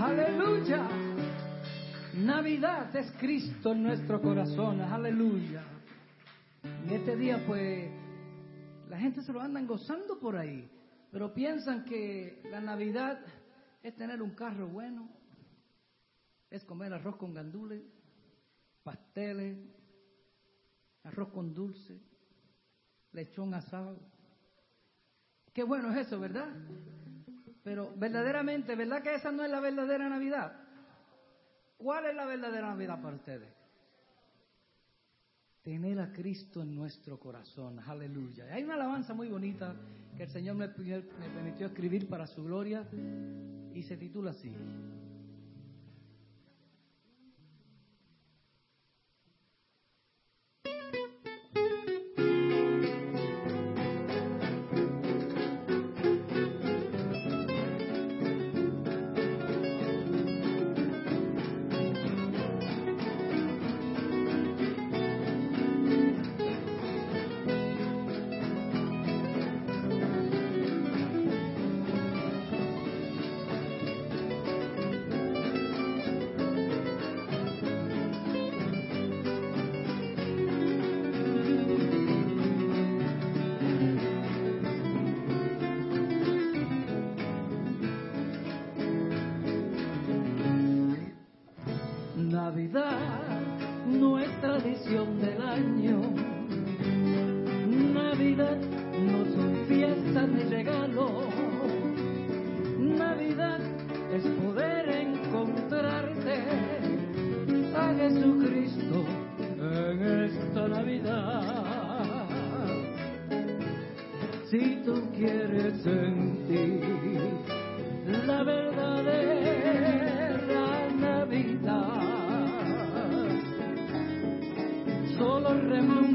Aleluya. Navidad es Cristo en nuestro corazón. Aleluya. En este día pues la gente se lo andan gozando por ahí, pero piensan que la Navidad es tener un carro bueno, es comer arroz con gandules, pasteles, arroz con dulce, lechón asado. Qué bueno es eso, ¿verdad? Pero verdaderamente, ¿verdad que esa no es la verdadera Navidad? ¿Cuál es la verdadera Navidad para ustedes? Tener a Cristo en nuestro corazón, aleluya. Hay una alabanza muy bonita que el Señor me, me permitió escribir para su gloria y se titula así. Navidad no es tradición del año. Navidad no son fiestas ni regalos. Navidad es poder encontrarte a Jesucristo en esta Navidad. Si tú quieres sentir la verdadera solo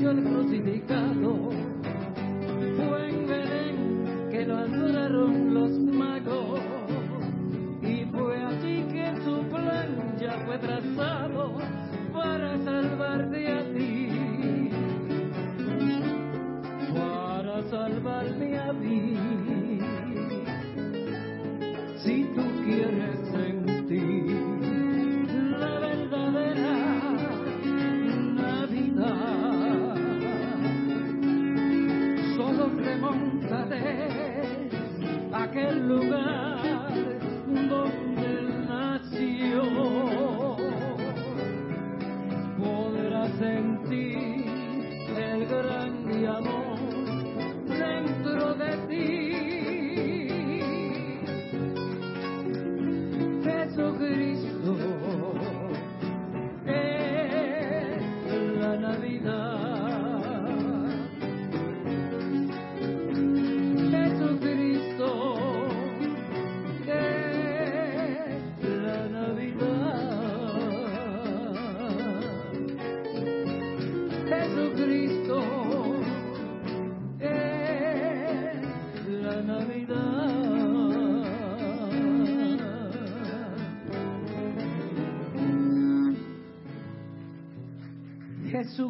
crucificado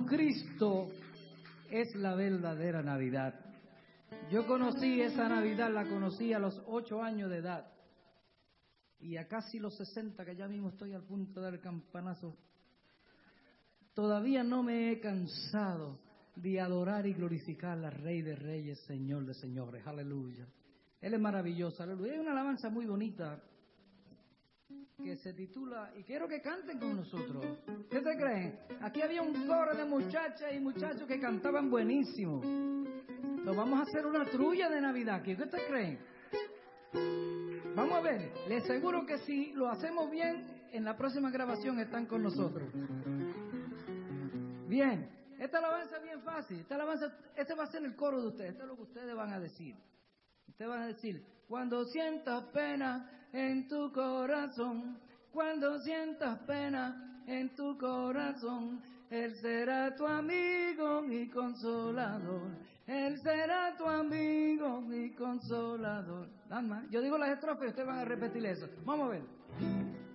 Jesucristo es la verdadera Navidad. Yo conocí esa Navidad, la conocí a los ocho años de edad. Y a casi los sesenta, que ya mismo estoy al punto del campanazo, todavía no me he cansado de adorar y glorificar al Rey de Reyes, Señor de Señores. Aleluya. Él es maravilloso. Aleluya. Hay una alabanza muy bonita que se titula, y quiero que canten con nosotros. ¿Qué se creen? Aquí había un coro de muchachas y muchachos que cantaban buenísimo. Nos vamos a hacer una trulla de Navidad aquí. ¿Qué te creen? Vamos a ver, les aseguro que si lo hacemos bien, en la próxima grabación están con nosotros. Bien, esta alabanza es bien fácil. Esta alabanza, este va a ser el coro de ustedes. Esto es lo que ustedes van a decir. Ustedes van a decir, cuando sientas pena, en tu corazón, cuando sientas pena en tu corazón, Él será tu amigo y consolador. Él será tu amigo y consolador. Yo digo las estrofas y ustedes van a repetir eso. Vamos a ver.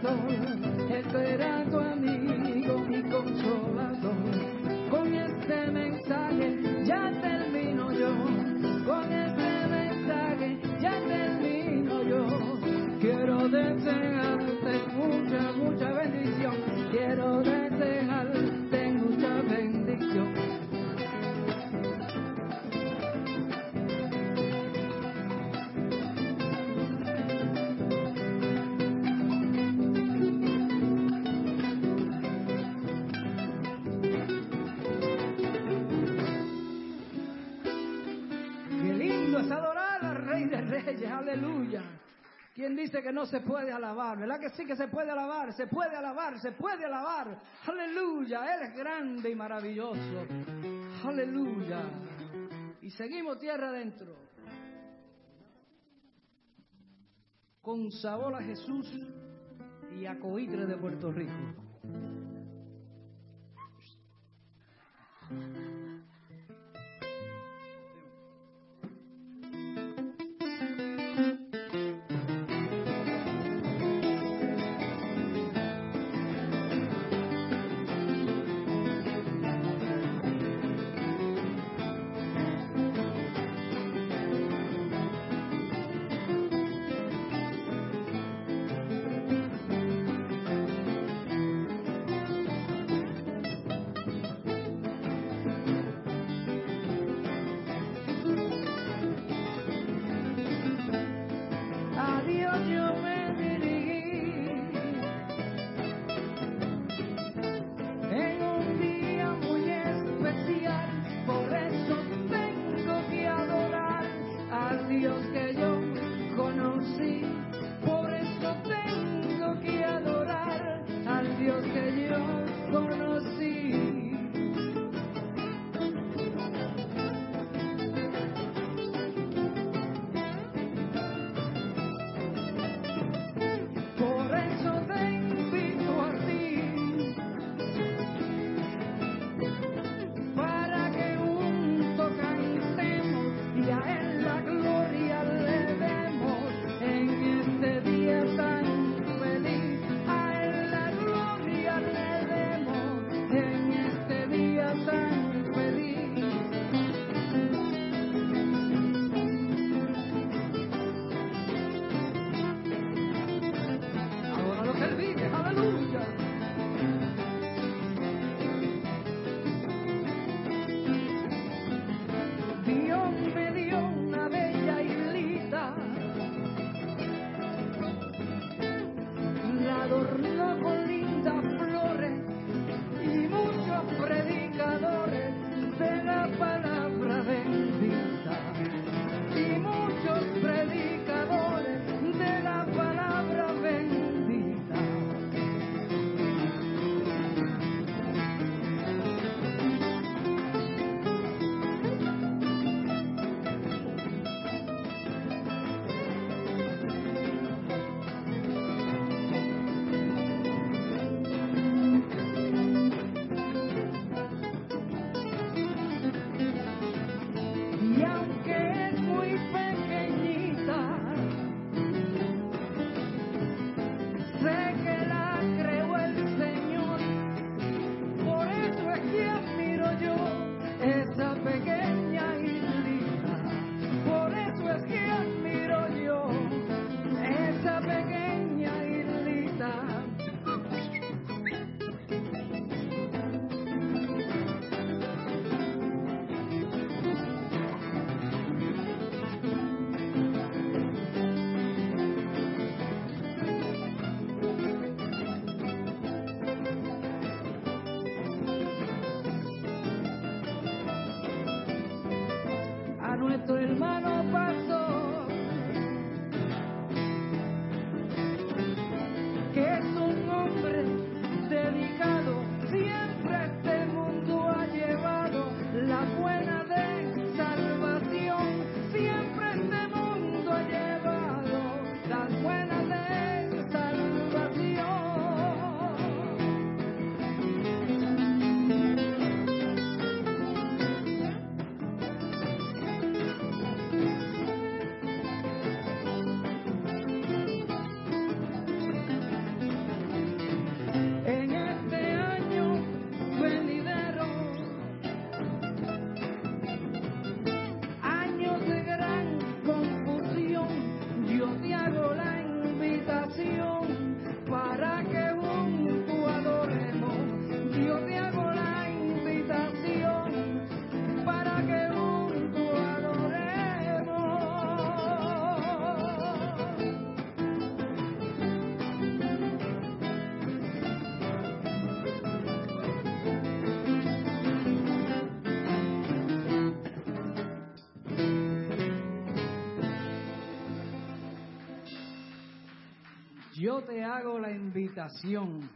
Dice no se puede alabar, ¿verdad que sí que se puede alabar? Se puede alabar, se puede alabar. Aleluya, Él es grande y maravilloso. Aleluya. Y seguimos tierra adentro. Con sabor a Jesús y a Coitre de Puerto Rico. Invitación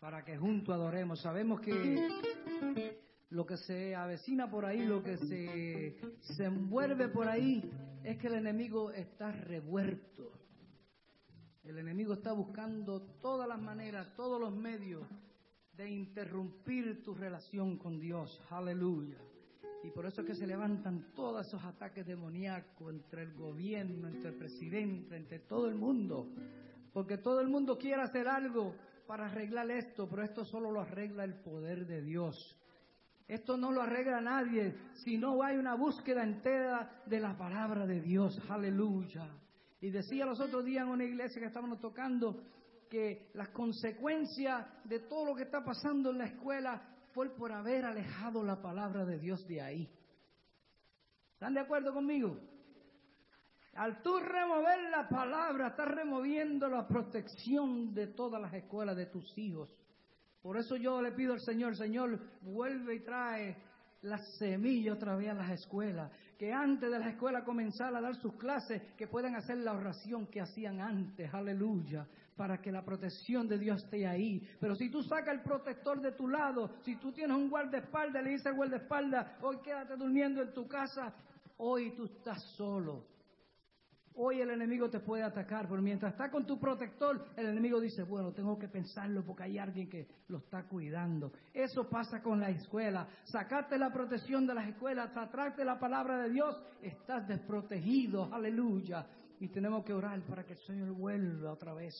para que juntos adoremos. Sabemos que lo que se avecina por ahí, lo que se, se envuelve por ahí, es que el enemigo está revuelto. El enemigo está buscando todas las maneras, todos los medios de interrumpir tu relación con Dios. Aleluya. Y por eso es que se levantan todos esos ataques demoníacos entre el gobierno, entre el presidente, entre todo el mundo. Porque todo el mundo quiere hacer algo para arreglar esto, pero esto solo lo arregla el poder de Dios. Esto no lo arregla nadie si no hay una búsqueda entera de la palabra de Dios. Aleluya. Y decía los otros días en una iglesia que estábamos tocando que las consecuencias de todo lo que está pasando en la escuela fue por haber alejado la palabra de Dios de ahí. ¿Están de acuerdo conmigo? Al tú remover la palabra, estás removiendo la protección de todas las escuelas de tus hijos. Por eso yo le pido al Señor, Señor, vuelve y trae la semilla otra vez a las escuelas. Que antes de la escuela comenzar a dar sus clases, que puedan hacer la oración que hacían antes. Aleluya para que la protección de Dios esté ahí. Pero si tú sacas el protector de tu lado, si tú tienes un guardaespaldas, le dices al guardaespaldas, hoy quédate durmiendo en tu casa, hoy tú estás solo. Hoy el enemigo te puede atacar, pero mientras está con tu protector, el enemigo dice, bueno, tengo que pensarlo porque hay alguien que lo está cuidando. Eso pasa con la escuela. Sacarte la protección de las escuelas, tratarte la palabra de Dios, estás desprotegido, aleluya. Y tenemos que orar para que el Señor vuelva otra vez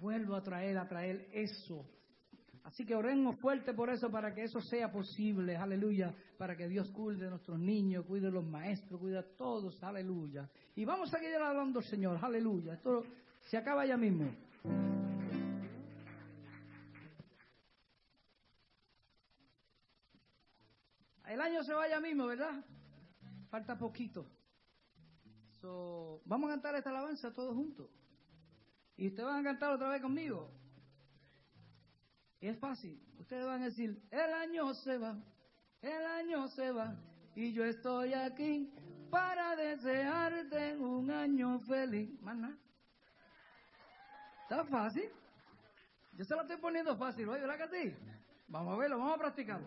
vuelvo a traer, a traer eso. Así que oremos fuerte por eso, para que eso sea posible, aleluya, para que Dios cuide a nuestros niños, cuide a los maestros, cuide a todos, aleluya. Y vamos a seguir alabando al Señor, aleluya. Esto se acaba ya mismo. El año se vaya mismo, ¿verdad? Falta poquito. vamos a cantar esta alabanza todos juntos. Y ustedes van a cantar otra vez conmigo. Y es fácil. Ustedes van a decir, el año se va, el año se va. Y yo estoy aquí para desearte un año feliz. Más ¿Está fácil? Yo se lo estoy poniendo fácil, ¿verdad que sí? Vamos a verlo, vamos a practicar.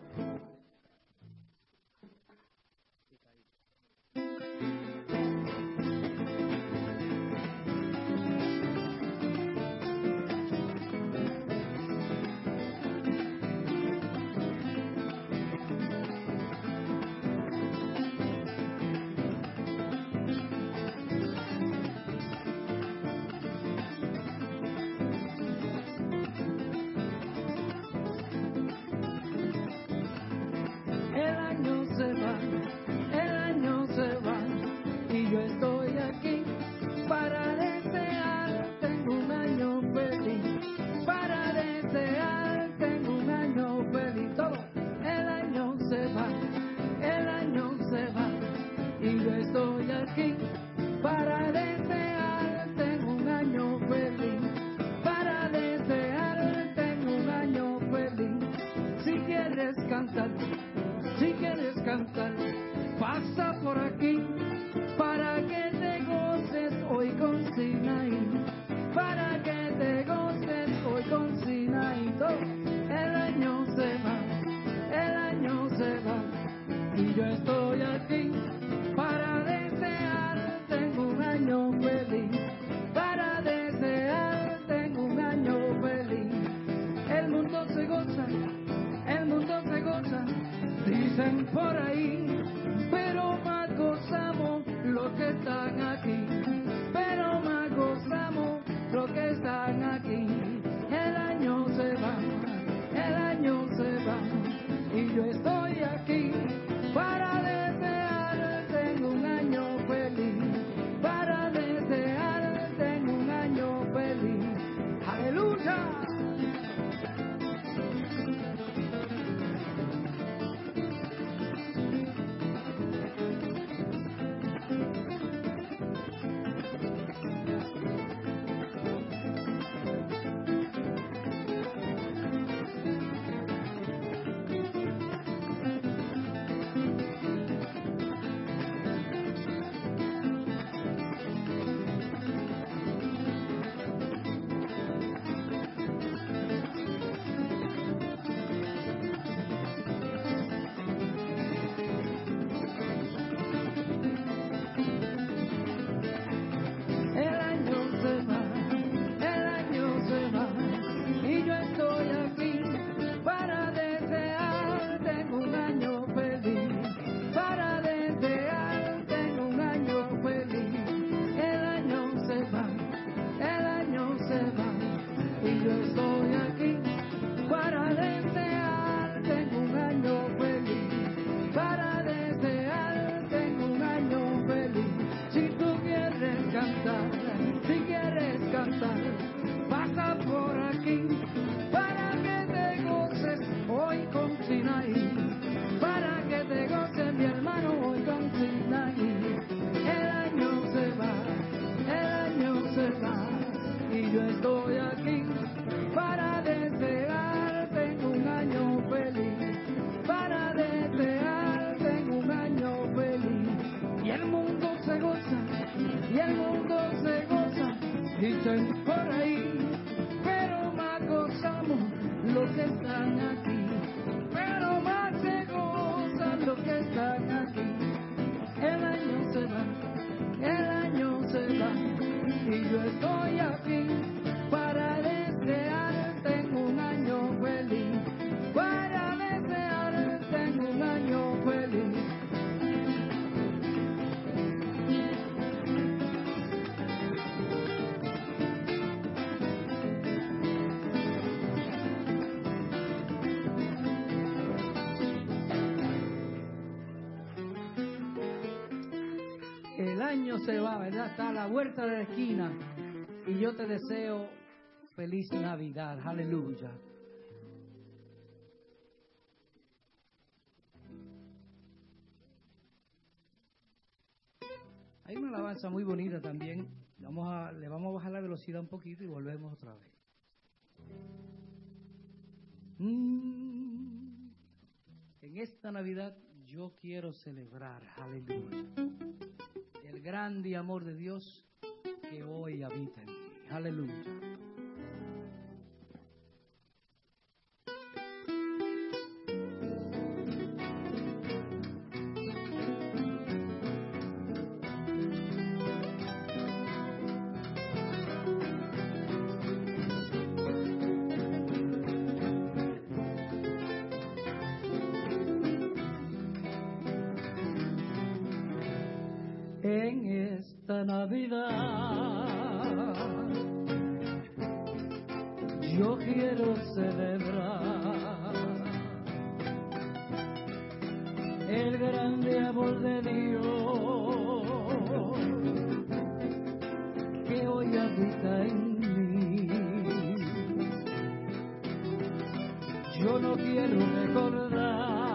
está a la vuelta de la esquina. Y yo te deseo feliz Navidad. Aleluya. Hay una alabanza muy bonita también. Vamos a, le vamos a bajar la velocidad un poquito y volvemos otra vez. Mm. En esta Navidad yo quiero celebrar, aleluya, el grande amor de Dios que hoy habita en mí, aleluya. Navidad. Yo quiero celebrar el grande amor de Dios que hoy habita en mí. Yo no quiero recordar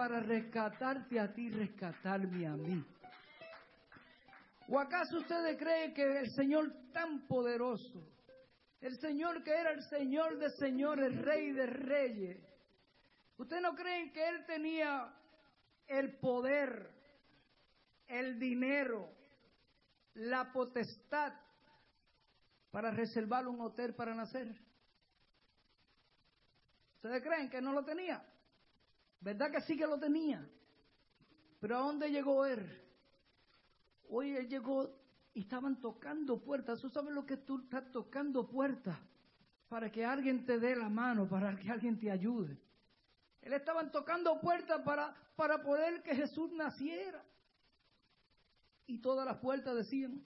para rescatarte a ti, rescatarme a mí. ¿O acaso ustedes creen que el Señor tan poderoso, el Señor que era el Señor de señores, Rey de reyes, ¿ustedes no creen que Él tenía el poder, el dinero, la potestad para reservar un hotel para nacer? ¿Ustedes creen que no lo tenía? ¿Verdad que sí que lo tenía? Pero ¿a dónde llegó él? Hoy él llegó y estaban tocando puertas. ¿Tú sabes lo que tú estás tocando puertas? Para que alguien te dé la mano, para que alguien te ayude. Él estaban tocando puertas para, para poder que Jesús naciera. Y todas las puertas decían,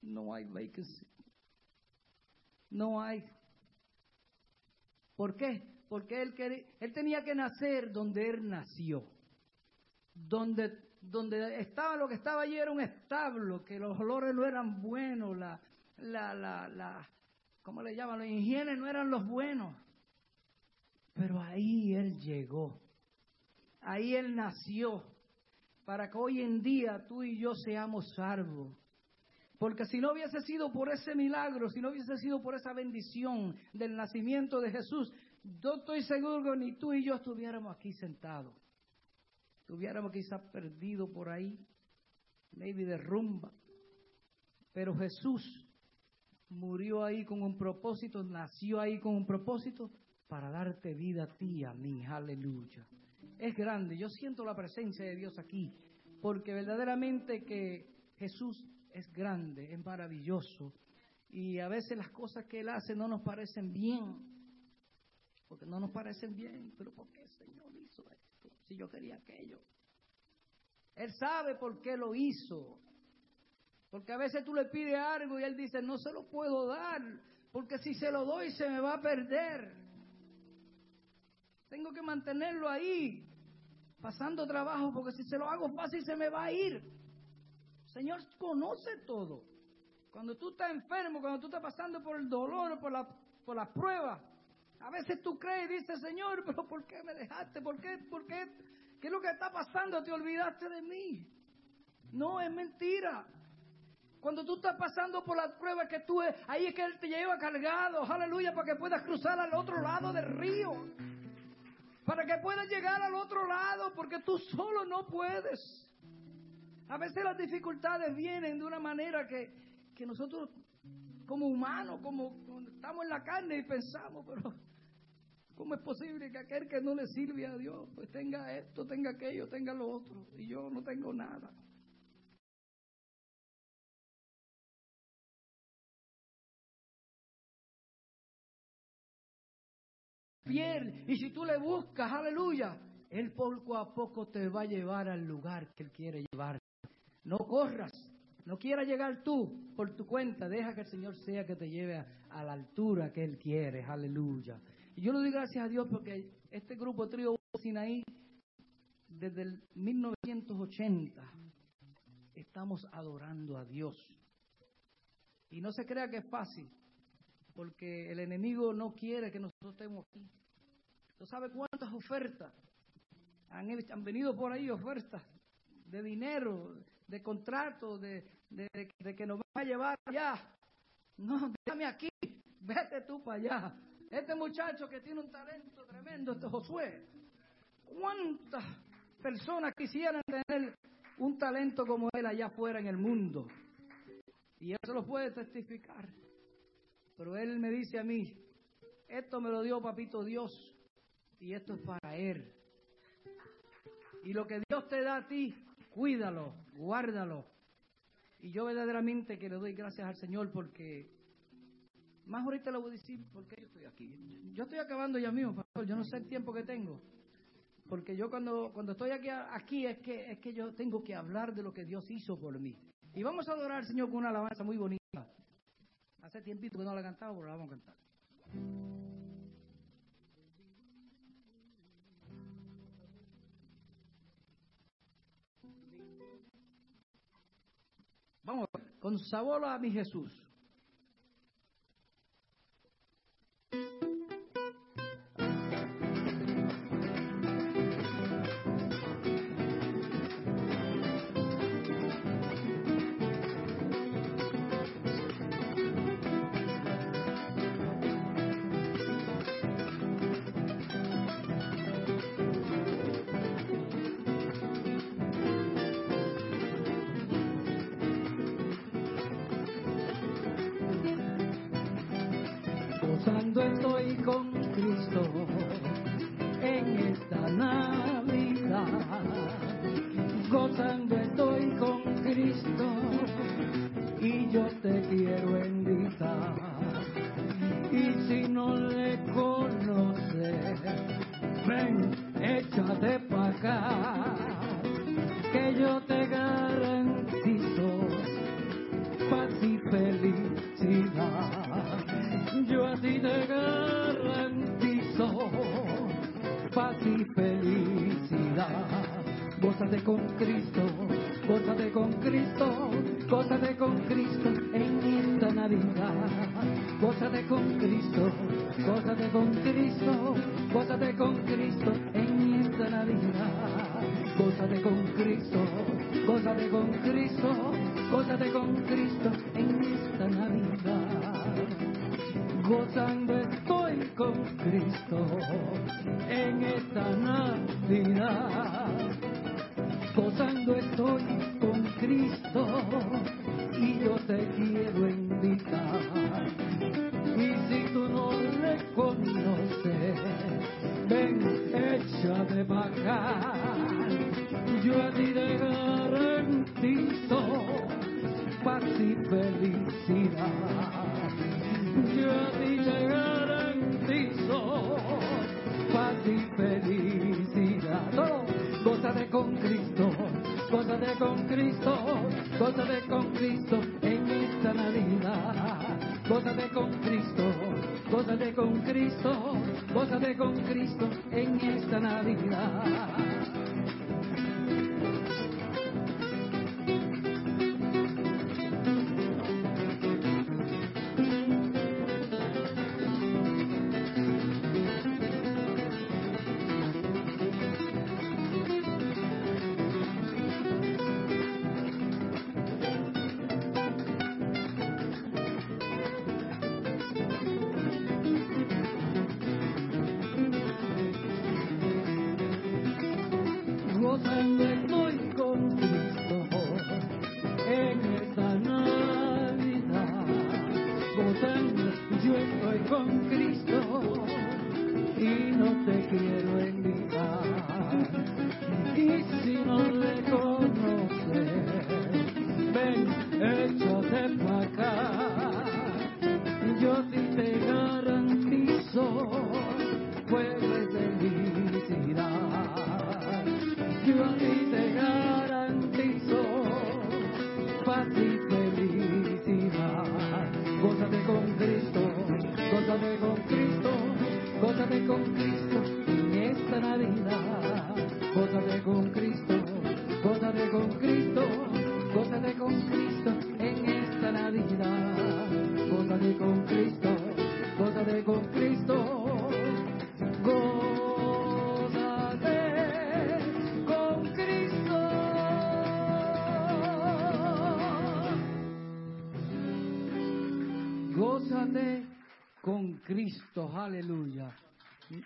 no hay vacancy. No hay. ¿Por qué? Porque él, él tenía que nacer donde él nació. Donde, donde estaba lo que estaba allí era un establo, que los olores no eran buenos, la, la, la, la ¿cómo le llaman? Los higienes no eran los buenos. Pero ahí él llegó. Ahí él nació. Para que hoy en día tú y yo seamos salvos. Porque si no hubiese sido por ese milagro, si no hubiese sido por esa bendición del nacimiento de Jesús, yo estoy seguro que ni tú y yo estuviéramos aquí sentados. Estuviéramos quizás perdidos por ahí, maybe de rumba. Pero Jesús murió ahí con un propósito, nació ahí con un propósito para darte vida a ti, a mí. Aleluya. Es grande. Yo siento la presencia de Dios aquí, porque verdaderamente que Jesús es grande, es maravilloso. Y a veces las cosas que Él hace no nos parecen bien porque no nos parecen bien. Pero ¿por qué el Señor hizo esto? Si yo quería aquello. Él sabe por qué lo hizo. Porque a veces tú le pides algo y Él dice, no se lo puedo dar, porque si se lo doy se me va a perder. Tengo que mantenerlo ahí, pasando trabajo, porque si se lo hago fácil se me va a ir. Señor conoce todo. Cuando tú estás enfermo, cuando tú estás pasando por el dolor, por la, por la prueba, a veces tú crees y dices, Señor, pero ¿por qué me dejaste? ¿Por qué? ¿Por qué? ¿Qué es lo que está pasando? Te olvidaste de mí. No, es mentira. Cuando tú estás pasando por la prueba que tú, ahí es que Él te lleva cargado, aleluya, para que puedas cruzar al otro lado del río. Para que puedas llegar al otro lado, porque tú solo no puedes. A veces las dificultades vienen de una manera que, que nosotros como humanos, como estamos en la carne y pensamos, pero ¿cómo es posible que aquel que no le sirve a Dios, pues tenga esto, tenga aquello, tenga lo otro, y yo no tengo nada? Fiel, y si tú le buscas, aleluya, Él poco a poco te va a llevar al lugar que Él quiere llevar. No corras, no quieras llegar tú por tu cuenta, deja que el Señor sea que te lleve a, la altura que Él quiere, aleluya. Y yo le doy gracias a Dios porque este grupo Trío Sinaí, desde el 1980, estamos adorando a Dios. Y no se crea que es fácil, porque el enemigo no quiere que nosotros estemos aquí. ¿Tú sabes cuántas ofertas han, han venido por ahí? Ofertas de dinero, de contrato, de, de, que nos va a llevar allá. No, déjame aquí, vete tú para allá. Este muchacho que tiene un talento tremendo, este Josué, ¿cuántas personas quisieran tener un talento como él allá afuera en el mundo? Y él se lo puede testificar. Pero él me dice a mí, esto me lo dio papito Dios y esto es para él. Y lo que Dios te da a ti, cuídalo, guárdalo. Y yo verdaderamente que le doy gracias al Señor porque, más ahorita le voy a decir por qué yo estoy aquí. Yo estoy acabando ya mismo, pastor, yo no sé el tiempo que tengo. Porque yo cuando, cuando estoy aquí, aquí es, que, es que yo tengo que hablar de lo que Dios hizo por mí. Y vamos a adorar al Señor con una alabanza muy bonita. Hace tiempito que no la cantado, pero la vamos a cantar. Con sabor a mi Jesús. Gózate con Cristo, gózate con Cristo, gózate con Cristo en esta Navidad. Gozando estoy con Cristo en esta Navidad. Gozando estoy con Cristo y yo te quiero invitar. Y si tú no le conoces, ven, échate para acá. Yo a ti te garantizo paz y felicidad. Yo a ti te garantizo paz y felicidad. Todo, gózate con Cristo, gózate con Cristo, gózate con Cristo en esta Navidad. Gózate con Cristo, gózate con Cristo, gózate con Cristo en esta Navidad.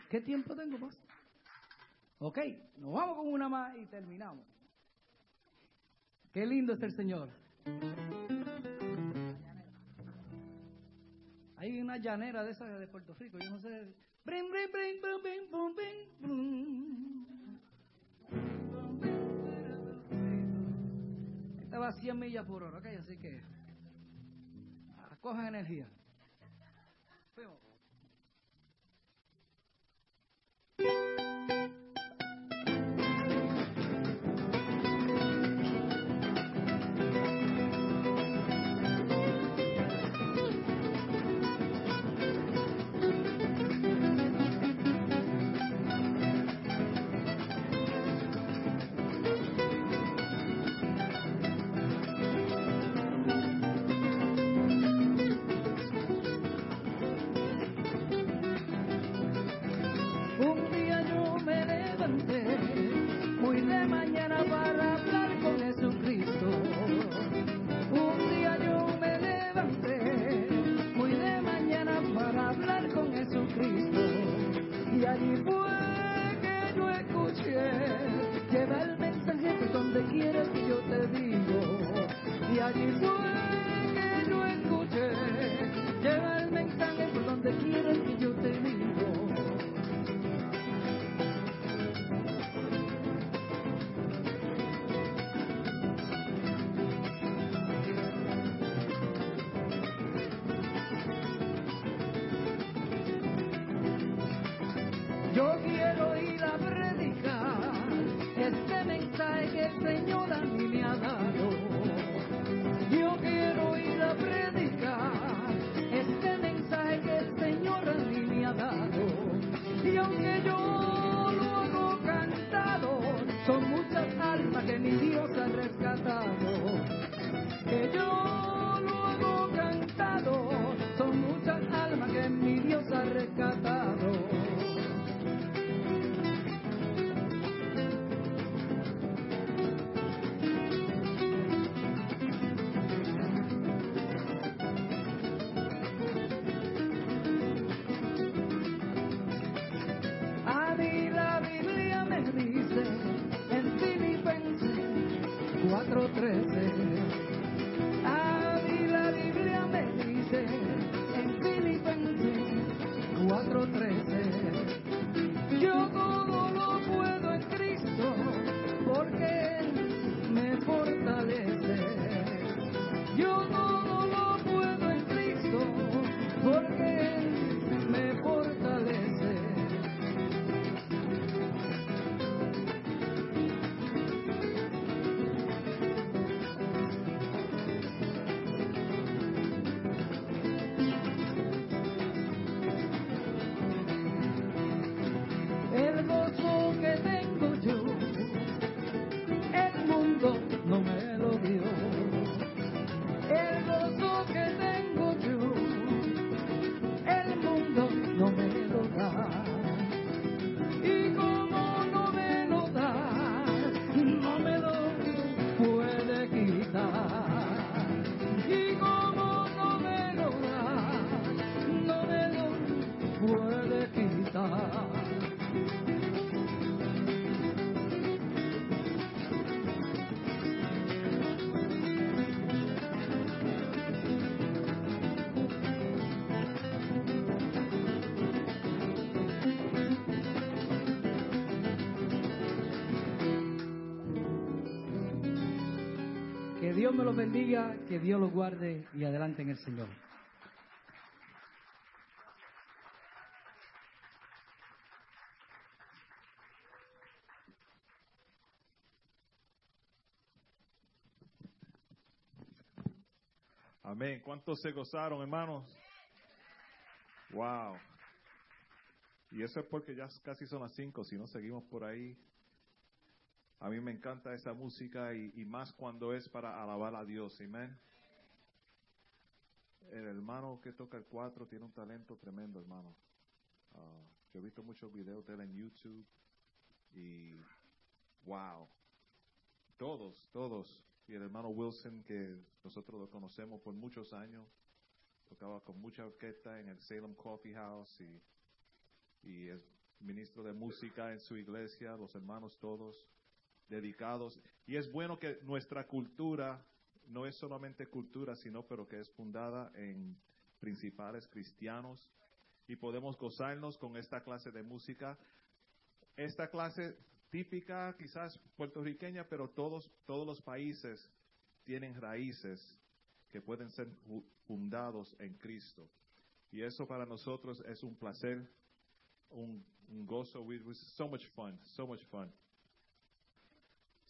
¿Qué tiempo tengo, pastor? Ok, nos vamos con una más y terminamos. Qué lindo es el Señor. Hay una llanera de esas de Puerto Rico, yo no sé. Brin, brin, brin, brum, brin, brum, brin, brum. Esta va a 100 millas por hora, ok, así que ah, cojan energía. Fuimos. Dios me los bendiga, que Dios los guarde y adelante en el Señor. Amén. ¿Cuántos se gozaron, hermanos? Wow. Y eso es porque ya casi son las cinco, si no seguimos por ahí. A mí me encanta esa música y, y más cuando es para alabar a Dios. Amén. El hermano que toca el cuatro tiene un talento tremendo, hermano. Ah, yo he visto muchos videos de él en YouTube y wow. Todos, todos. Y el hermano Wilson, que nosotros lo conocemos por muchos años, tocaba con mucha orquesta en el Salem Coffee House y, y es ministro de música en su iglesia, los hermanos todos dedicados. Y es bueno que nuestra cultura no es solamente cultura, sino pero que es fundada en principales cristianos y podemos gozarnos con esta clase de música. Esta clase típica, quizás puertorriqueña, pero todos, todos los países tienen raíces que pueden ser fu- fundados en Cristo. Y eso para nosotros es un placer, un, un gozo. We- so much fun, so much fun.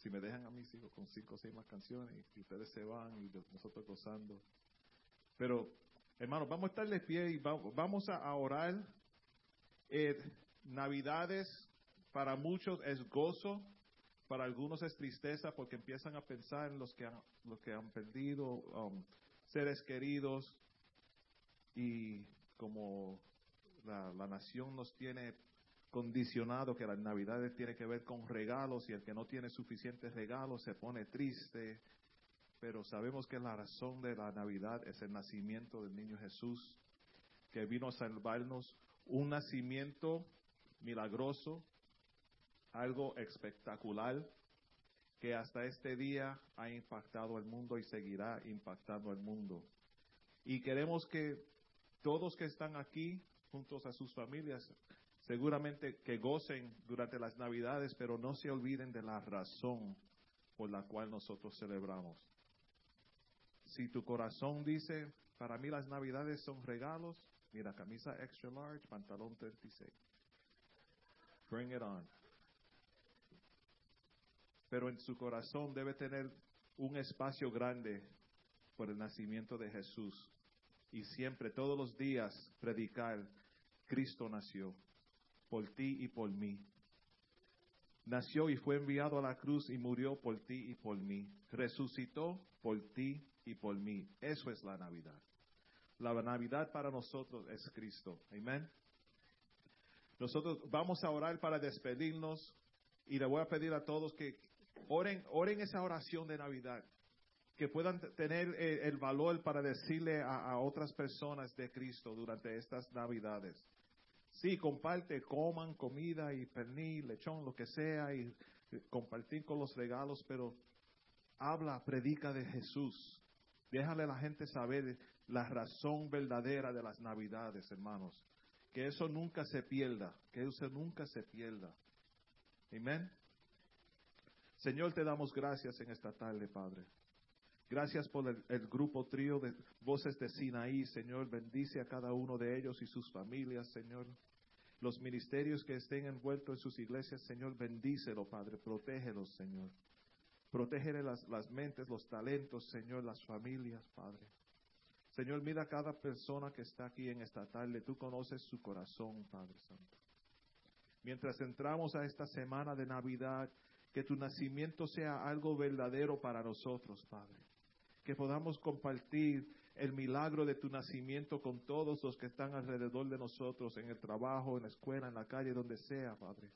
Si me dejan a mis hijos con cinco o seis más canciones y ustedes se van y nosotros gozando. Pero, hermanos, vamos a estar de pie y va- vamos a a orar. Eh, Navidades para muchos es gozo, para algunos es tristeza porque empiezan a pensar en los que han, los que han perdido um, seres queridos y como la, la nación nos tiene condicionado que las navidades tiene que ver con regalos y el que no tiene suficientes regalos se pone triste, pero sabemos que la razón de la Navidad es el nacimiento del niño Jesús, que vino a salvarnos, un nacimiento milagroso, algo espectacular, que hasta este día ha impactado el mundo y seguirá impactando el mundo. Y queremos que todos que están aquí, juntos a sus familias, seguramente que gocen durante las Navidades, pero no se olviden de la razón por la cual nosotros celebramos. Si tu corazón dice, para mí las Navidades son regalos, mira, camisa extra large, pantalón 36. Bring it on. pero en su corazón debe tener un espacio grande por el nacimiento de Jesús y siempre, todos los días, predicar, Cristo nació por ti y por mí. Nació y fue enviado a la cruz y murió por ti y por mí. Resucitó por ti y por mí. Eso es la Navidad. La Navidad para nosotros es Cristo. Amén. Nosotros vamos a orar para despedirnos y le voy a pedir a todos que oren, oren esa oración de Navidad, que puedan tener eh, el, valor para decirle a, otras personas de Cristo durante estas Navidades. Sí, comparte, coman comida y pernil, lechón, lo que sea, y eh, compartir con los regalos, pero habla, predica de Jesús. Déjale a la gente saber la razón verdadera de las Navidades, hermanos. Que eso nunca se pierda, que eso nunca se pierda. Amén. Señor, te damos gracias en esta tarde, Padre. Gracias por el, grupo trío de voces de Sinaí, Señor. Bendice a cada uno de ellos y sus familias, Señor. Los ministerios que estén envueltos en sus iglesias, Señor, bendícelo, Padre. Protégelos, Señor. Protégele las, las mentes, los talentos, Señor, las familias, Padre. Señor, mira a cada persona que está aquí en esta tarde. Tú conoces su corazón, Padre Santo. Mientras entramos a esta semana de Navidad, que tu nacimiento sea algo verdadero para nosotros, Padre. Que podamos compartir el milagro de tu nacimiento con todos los que están alrededor de nosotros, en el trabajo, en la escuela, en la calle, donde sea, Padre.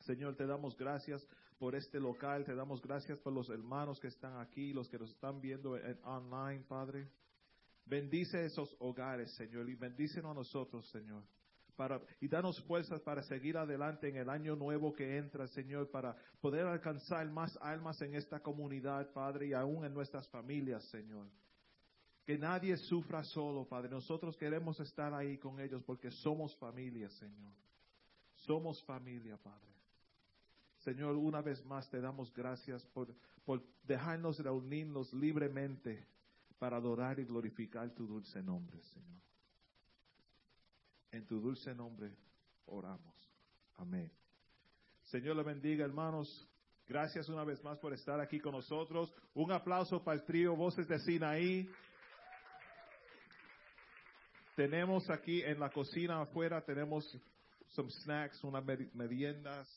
Señor, te damos gracias por este local, te damos gracias por los hermanos que están aquí, los que nos están viendo en online, Padre. Bendice esos hogares, Señor, y bendícenos a nosotros, Señor y danos fuerzas para seguir adelante en el año nuevo que entra, Señor, para poder alcanzar más almas en esta comunidad, Padre, y aún en nuestras familias, Señor. Que nadie sufra solo, Padre. Nosotros queremos estar ahí con ellos porque somos familia, Señor. Somos familia, Padre. Señor, una vez más te damos gracias por, por dejarnos reunirnos libremente para adorar y glorificar tu dulce nombre, Señor. En tu dulce nombre oramos. Amén. Señor le bendiga, hermanos. Gracias una vez más por estar aquí con nosotros. Un aplauso para el trío Voces de Sinaí. Tenemos aquí en la cocina afuera, tenemos some snacks, unas meriendas.